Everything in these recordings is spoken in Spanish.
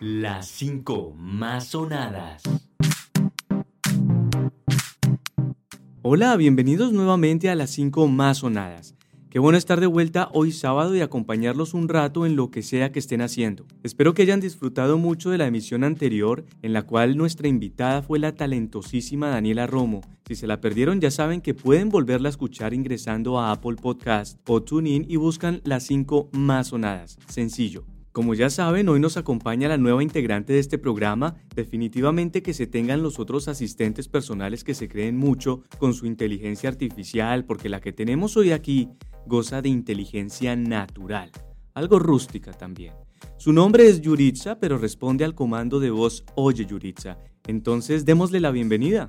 Las 5 más sonadas. Hola, bienvenidos nuevamente a las 5 más sonadas. Qué bueno estar de vuelta hoy sábado y acompañarlos un rato en lo que sea que estén haciendo. Espero que hayan disfrutado mucho de la emisión anterior, en la cual nuestra invitada fue la talentosísima Daniela Romo. Si se la perdieron ya saben que pueden volverla a escuchar ingresando a Apple Podcast o TuneIn y buscan las 5 más sonadas. Sencillo. Como ya saben, hoy nos acompaña la nueva integrante de este programa. Definitivamente que se tengan los otros asistentes personales que se creen mucho con su inteligencia artificial, porque la que tenemos hoy aquí goza de inteligencia natural, algo rústica también. Su nombre es Yuritza, pero responde al comando de voz Oye Yuritza. Entonces démosle la bienvenida.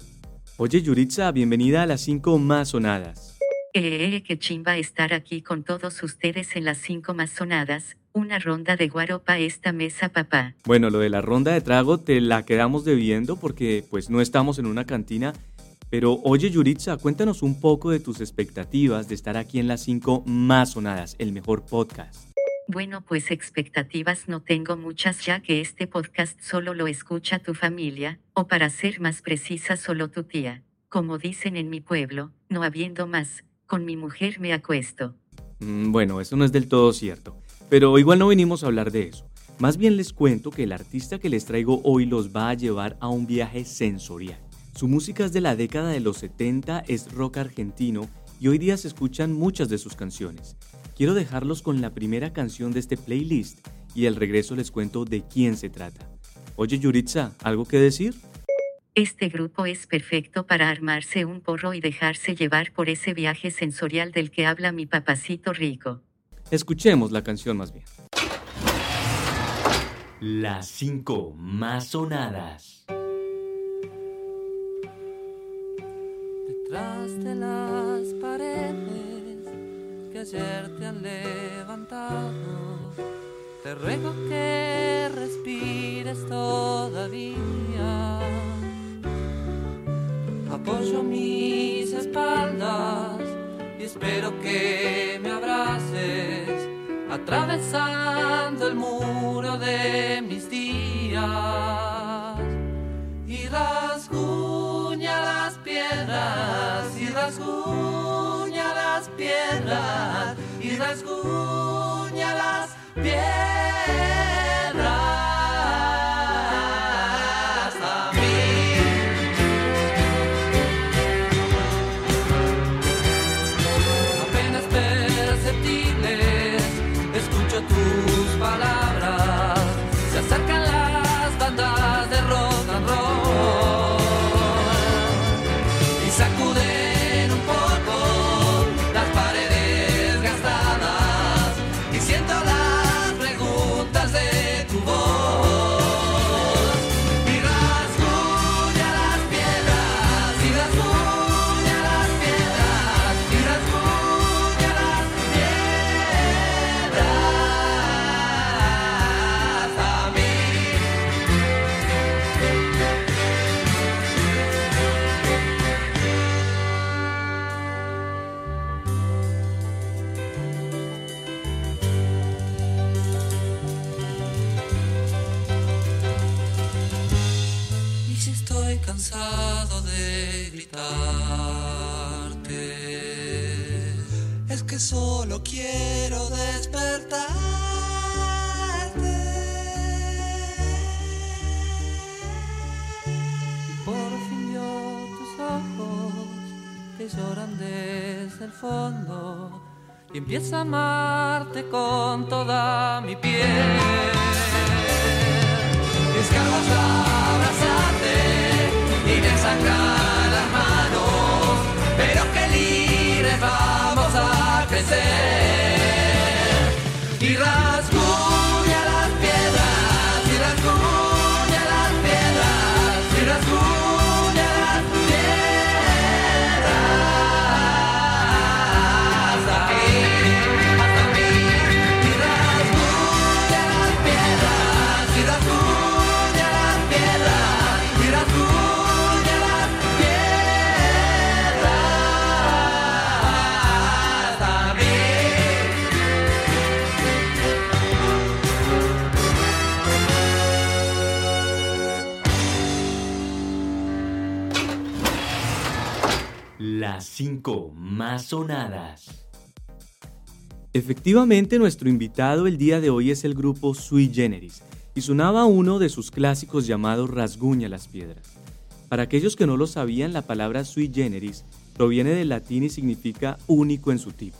Oye Yuritza, bienvenida a las 5 más sonadas. Eh, qué chimba estar aquí con todos ustedes en las 5 más sonadas. Una ronda de guaropa esta mesa, papá. Bueno, lo de la ronda de trago te la quedamos debiendo porque pues no estamos en una cantina. Pero oye Yuritza, cuéntanos un poco de tus expectativas de estar aquí en las 5 más sonadas, el mejor podcast. Bueno, pues expectativas no tengo muchas ya que este podcast solo lo escucha tu familia, o para ser más precisa solo tu tía. Como dicen en mi pueblo, no habiendo más, con mi mujer me acuesto. Mm, bueno, eso no es del todo cierto. Pero igual no venimos a hablar de eso. Más bien les cuento que el artista que les traigo hoy los va a llevar a un viaje sensorial. Su música es de la década de los 70, es rock argentino y hoy día se escuchan muchas de sus canciones. Quiero dejarlos con la primera canción de este playlist y al regreso les cuento de quién se trata. Oye Yuritza, ¿algo que decir? Este grupo es perfecto para armarse un porro y dejarse llevar por ese viaje sensorial del que habla mi papacito rico. Escuchemos la canción más bien. Las 5 más sonadas. Detrás de las paredes que ayer te han levantado, te ruego que respires todavía. Apoyo mis espaldas y espero que me atravesando el muro de mis días. Y rasguña las piedras y rasguña las piedras y rasguña las piedras fondo y empiezo a amarte con toda mi piel. Escarbo hasta abrazarte y me sangran las manos, pero que libres vamos a crecer. Y 5 más sonadas. Efectivamente, nuestro invitado el día de hoy es el grupo Sui Generis y sonaba uno de sus clásicos llamado Rasguña las Piedras. Para aquellos que no lo sabían, la palabra Sui Generis proviene del latín y significa único en su tipo.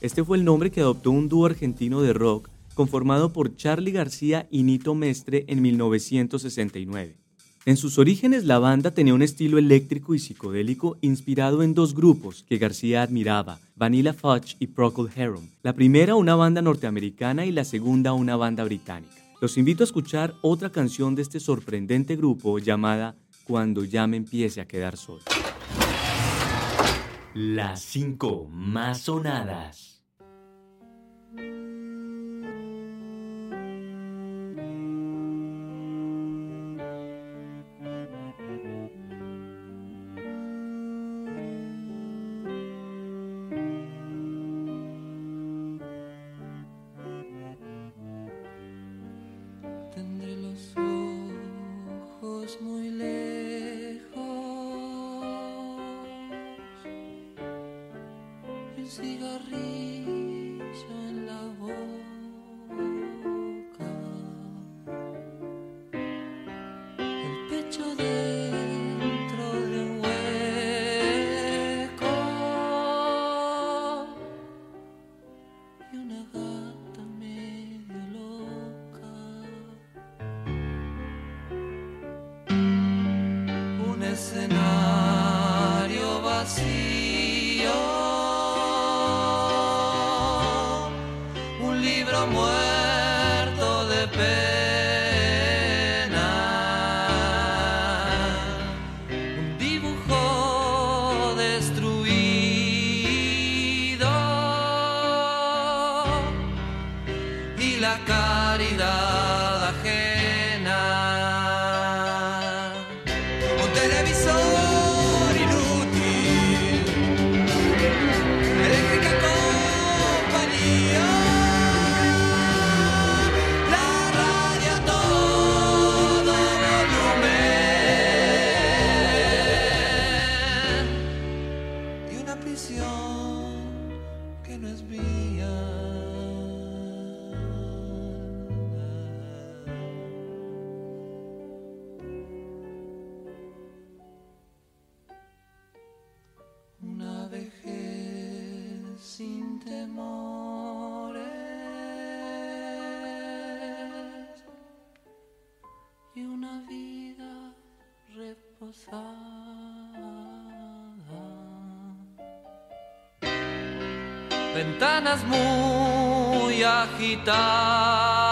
Este fue el nombre que adoptó un dúo argentino de rock conformado por Charly García y Nito Mestre en 1969. En sus orígenes la banda tenía un estilo eléctrico y psicodélico inspirado en dos grupos que García admiraba, Vanilla Fudge y Procol Harum. La primera una banda norteamericana y la segunda una banda británica. Los invito a escuchar otra canción de este sorprendente grupo llamada Cuando ya me empiece a quedar solo. Las cinco más sonadas. Cigarrillo en la boca. La caridad Ventanas muy agitadas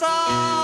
mi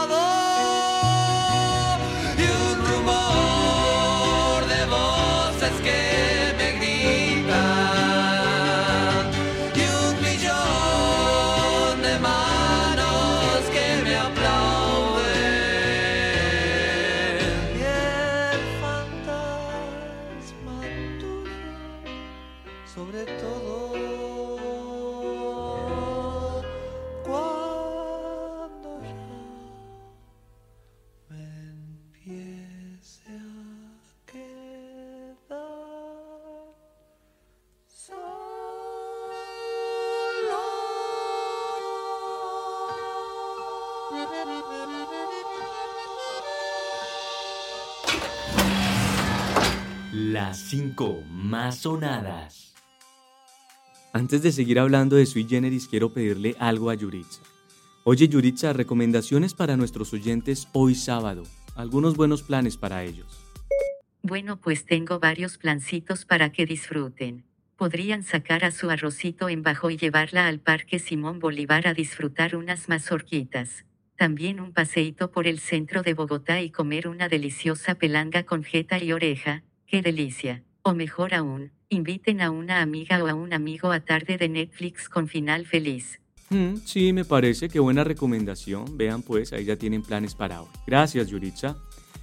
5 más sonadas. Antes de seguir hablando de Sui Generis, quiero pedirle algo a Yuritza. Oye, Yuritza, recomendaciones para nuestros oyentes hoy sábado. Algunos buenos planes para ellos. Bueno, pues tengo varios plancitos para que disfruten. Podrían sacar a su arrocito en bajo y llevarla al Parque Simón Bolívar a disfrutar unas mazorquitas también un paseíto por el centro de Bogotá y comer una deliciosa pelanga con jeta y oreja, ¡Qué delicia! O mejor aún, inviten a una amiga o a un amigo a tarde de Netflix con final feliz. Mm, sí, me parece que buena recomendación. Vean pues, ahí ya tienen planes para hoy. Gracias, Yuritza.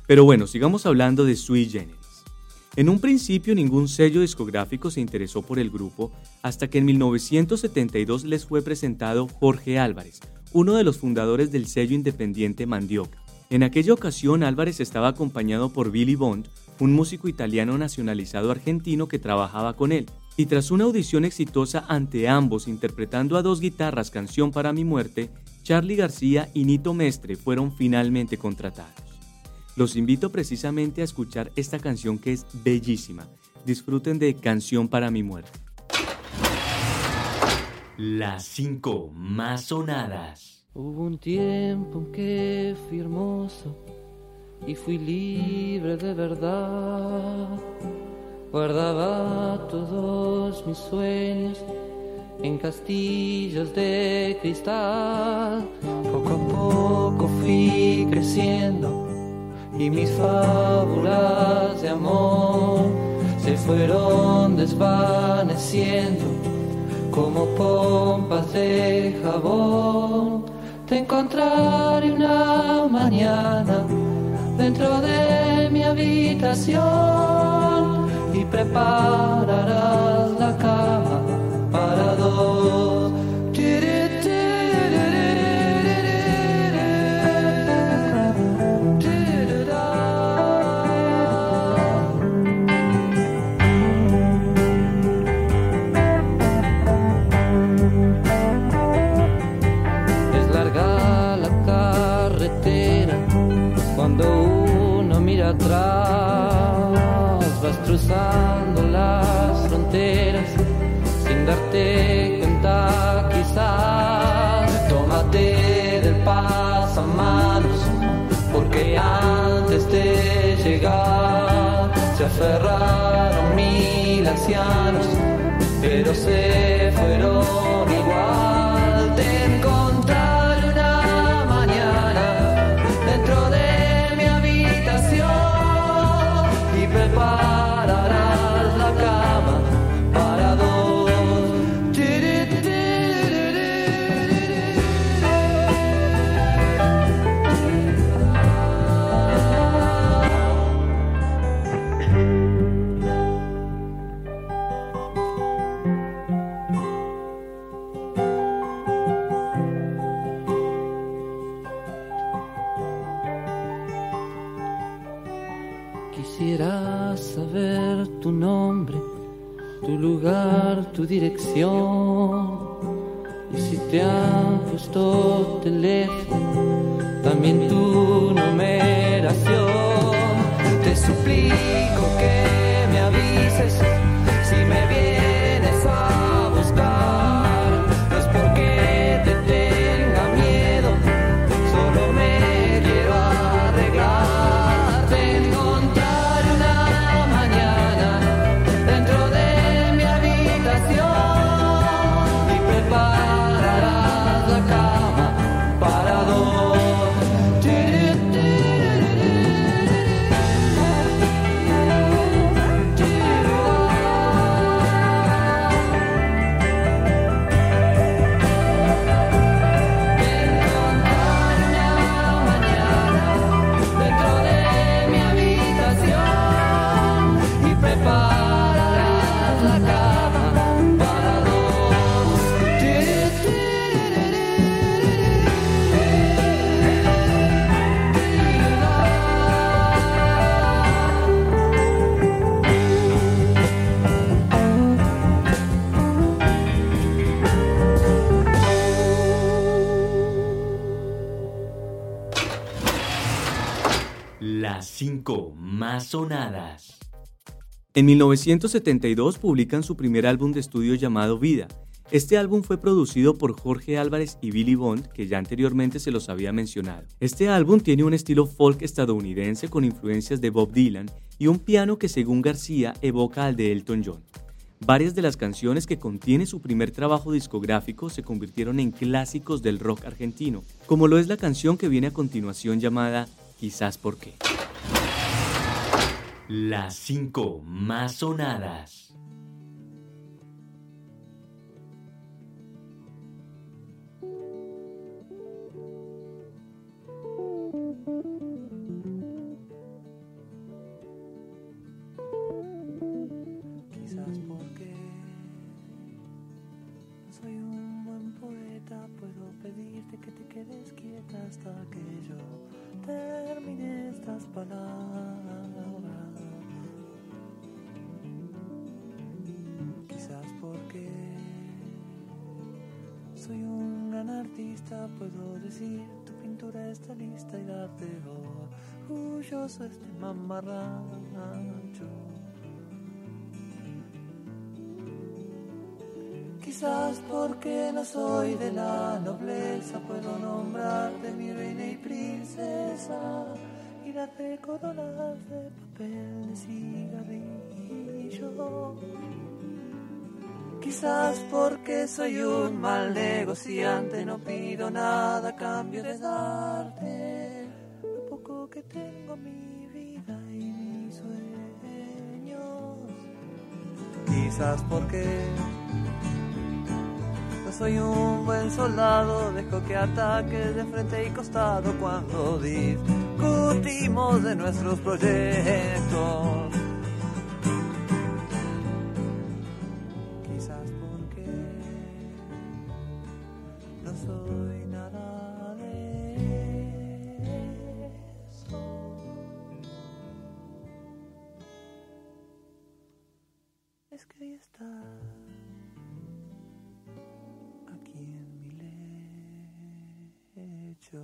Pero bueno, sigamos hablando de Sui Generis. En un principio ningún sello discográfico se interesó por el grupo hasta que en 1972 les fue presentado Jorge Álvarez, uno de los fundadores del sello independiente Mandioca. En aquella ocasión Álvarez estaba acompañado por Billy Bond, un músico italiano nacionalizado argentino que trabajaba con él, y tras una audición exitosa ante ambos interpretando a dos guitarras Canción para mi muerte, Charlie García y Nito Mestre fueron finalmente contratados. Los invito precisamente a escuchar esta canción que es bellísima. Disfruten de Canción para mi muerte. Las cinco más sonadas. Hubo un tiempo en que fui hermoso y fui libre de verdad. Guardaba todos mis sueños en castillos de cristal. Poco a poco fui creciendo y mis fábulas de amor se fueron desvaneciendo como pompas de jabón. Te encontraré una mañana dentro de mi habitación y prepararás la cama darte cuenta quizás. Tómate del pasamanos porque antes de llegar se aferraron mil ancianos, pero se fueron Quisiera saber tu nombre, tu lugar, tu dirección. Y si te han puesto teléfono, también tu numeración. Te suplico que más sonadas. En 1972 publican su primer álbum de estudio llamado Vida. Este álbum fue producido por Jorge Álvarez y Billy Bond, que ya anteriormente se los había mencionado. Este álbum tiene un estilo folk estadounidense con influencias de Bob Dylan y un piano que según García evoca al de Elton John. Varias de las canciones que contiene su primer trabajo discográfico se convirtieron en clásicos del rock argentino, como lo es la canción que viene a continuación llamada Quizás por qué. Las cinco más sonadas. Quizás porque soy un buen poeta, puedo pedirte que te quedes quieta hasta que yo termine estas palabras Soy un gran artista, puedo decir tu pintura está lista y darte orgulloso este mamarracho. Quizás porque no soy de la nobleza, puedo nombrarte mi reina y princesa y darte coronas de papel de cigarrillo. Quizás porque soy un mal negociante, no pido nada a cambio de darte lo poco que tengo mi vida y mis sueños. Quizás porque no soy un buen soldado, dejo que ataques de frente y costado cuando discutimos de nuestros proyectos. Las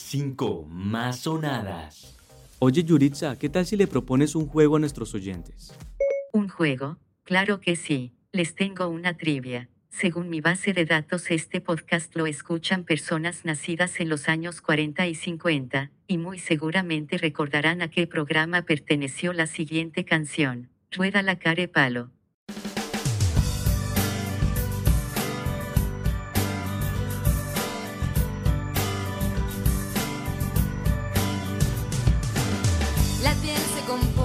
cinco más sonadas. Oye Yuritza, ¿qué tal si le propones un juego a nuestros oyentes? ¿Un juego? Claro que sí. Les tengo una trivia. Según mi base de datos, este podcast lo escuchan personas nacidas en los años 40 y 50, y muy seguramente recordarán a qué programa perteneció la siguiente canción. Rueda la care palo. La se comporta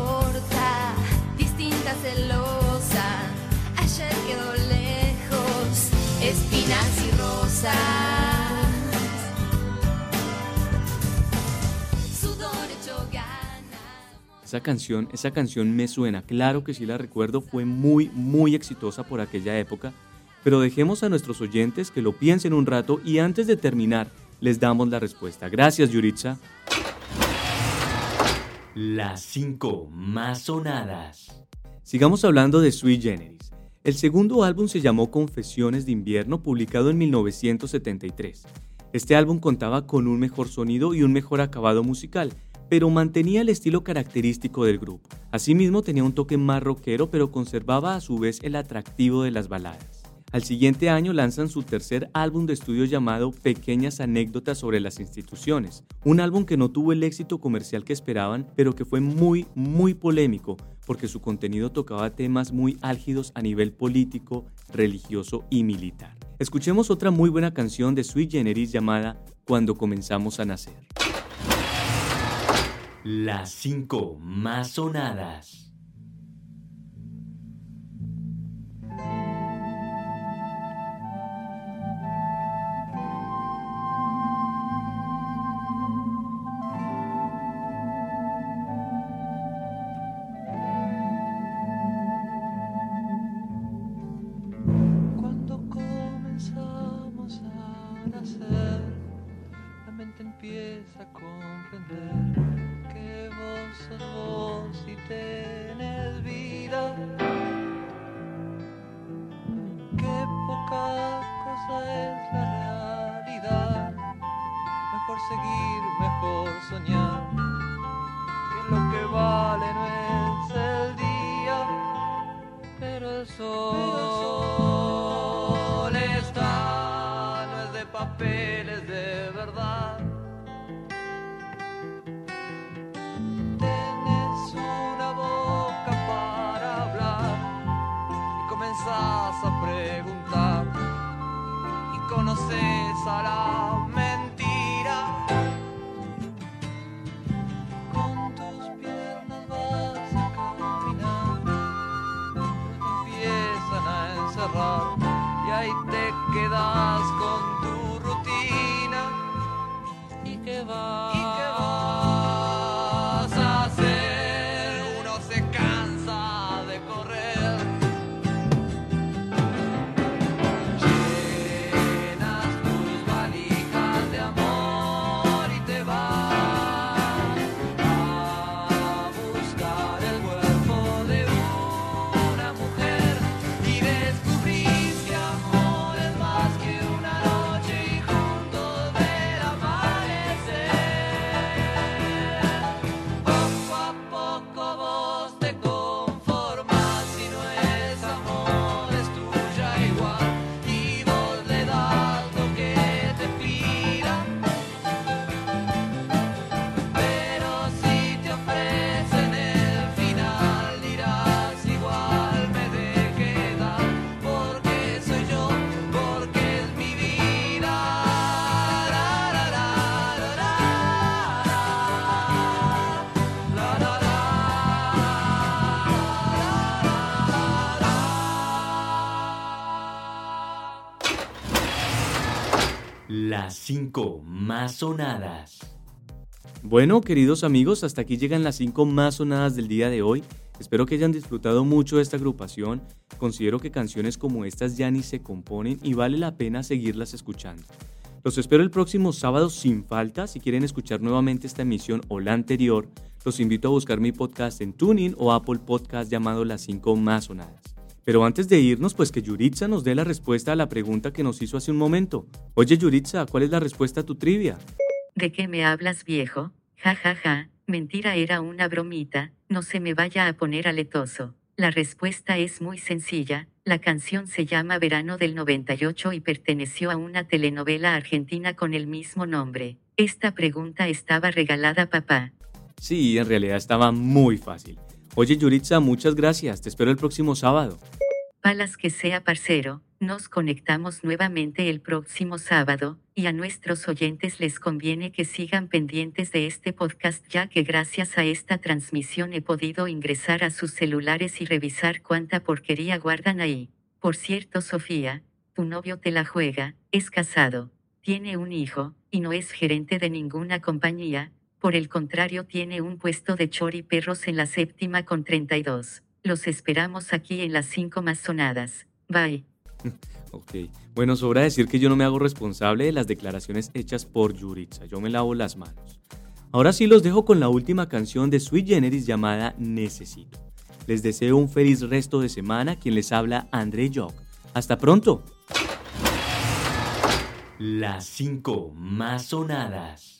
Esa canción, esa canción me suena, claro que sí la recuerdo, fue muy, muy exitosa por aquella época, pero dejemos a nuestros oyentes que lo piensen un rato y antes de terminar les damos la respuesta. Gracias Yuritza. Las cinco más sonadas. Sigamos hablando de Sui Generis. El segundo álbum se llamó Confesiones de Invierno, publicado en 1973. Este álbum contaba con un mejor sonido y un mejor acabado musical, pero mantenía el estilo característico del grupo. Asimismo tenía un toque más rockero, pero conservaba a su vez el atractivo de las baladas. Al siguiente año lanzan su tercer álbum de estudio llamado Pequeñas anécdotas sobre las instituciones, un álbum que no tuvo el éxito comercial que esperaban, pero que fue muy, muy polémico, porque su contenido tocaba temas muy álgidos a nivel político, religioso y militar. Escuchemos otra muy buena canción de Sui Generis llamada Cuando comenzamos a nacer. Las cinco más sonadas. Empieza a comprender que vos sos vos y tenés vida. Que poca cosa es la realidad. Mejor seguir, mejor soñar. Que lo que vale no es el día pero el sol 5 más sonadas. Bueno, queridos amigos, hasta aquí llegan las 5 más sonadas del día de hoy. Espero que hayan disfrutado mucho de esta agrupación. Considero que canciones como estas ya ni se componen y vale la pena seguirlas escuchando. Los espero el próximo sábado sin falta. Si quieren escuchar nuevamente esta emisión o la anterior, los invito a buscar mi podcast en Tuning o Apple Podcast llamado Las 5 más sonadas. Pero antes de irnos, pues que Yuritza nos dé la respuesta a la pregunta que nos hizo hace un momento. Oye Yuritza, ¿cuál es la respuesta a tu trivia? ¿De qué me hablas, viejo? Ja, ja, ja. Mentira era una bromita. No se me vaya a poner aletoso. La respuesta es muy sencilla. La canción se llama Verano del 98 y perteneció a una telenovela argentina con el mismo nombre. Esta pregunta estaba regalada papá. Sí, en realidad estaba muy fácil. Oye Yuritza, muchas gracias. Te espero el próximo sábado. Palas que sea parcero, nos conectamos nuevamente el próximo sábado, y a nuestros oyentes les conviene que sigan pendientes de este podcast ya que gracias a esta transmisión he podido ingresar a sus celulares y revisar cuánta porquería guardan ahí. Por cierto, Sofía, tu novio te la juega, es casado, tiene un hijo, y no es gerente de ninguna compañía, por el contrario tiene un puesto de chori perros en la séptima con 32. Los esperamos aquí en las 5 más sonadas. Bye. Ok. Bueno, sobra decir que yo no me hago responsable de las declaraciones hechas por Yuritza. Yo me lavo las manos. Ahora sí los dejo con la última canción de Sweet Generis llamada Necesito. Les deseo un feliz resto de semana. Quien les habla, André Jock. Hasta pronto. Las 5 más sonadas.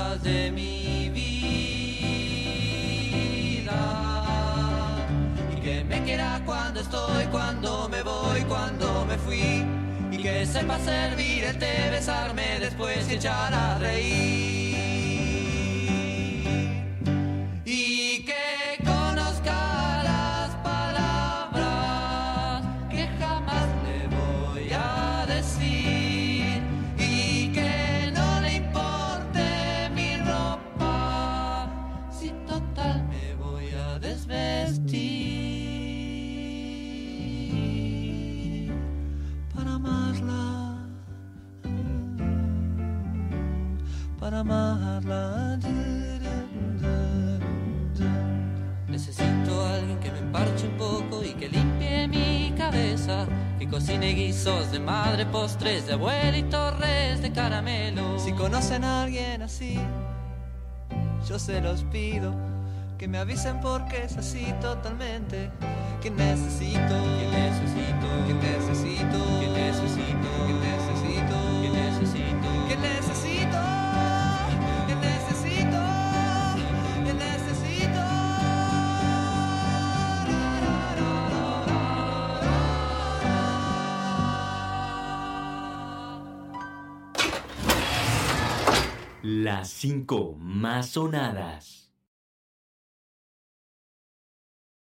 sepa servir el té, besarme después y echar a reír. Cocine guisos de madre, postres de abuela y torres de caramelo. Si conocen a alguien así, yo se los pido. Que me avisen porque es así totalmente. Que necesito, que necesito, que necesito, que necesito, que necesito, Las 5 más sonadas.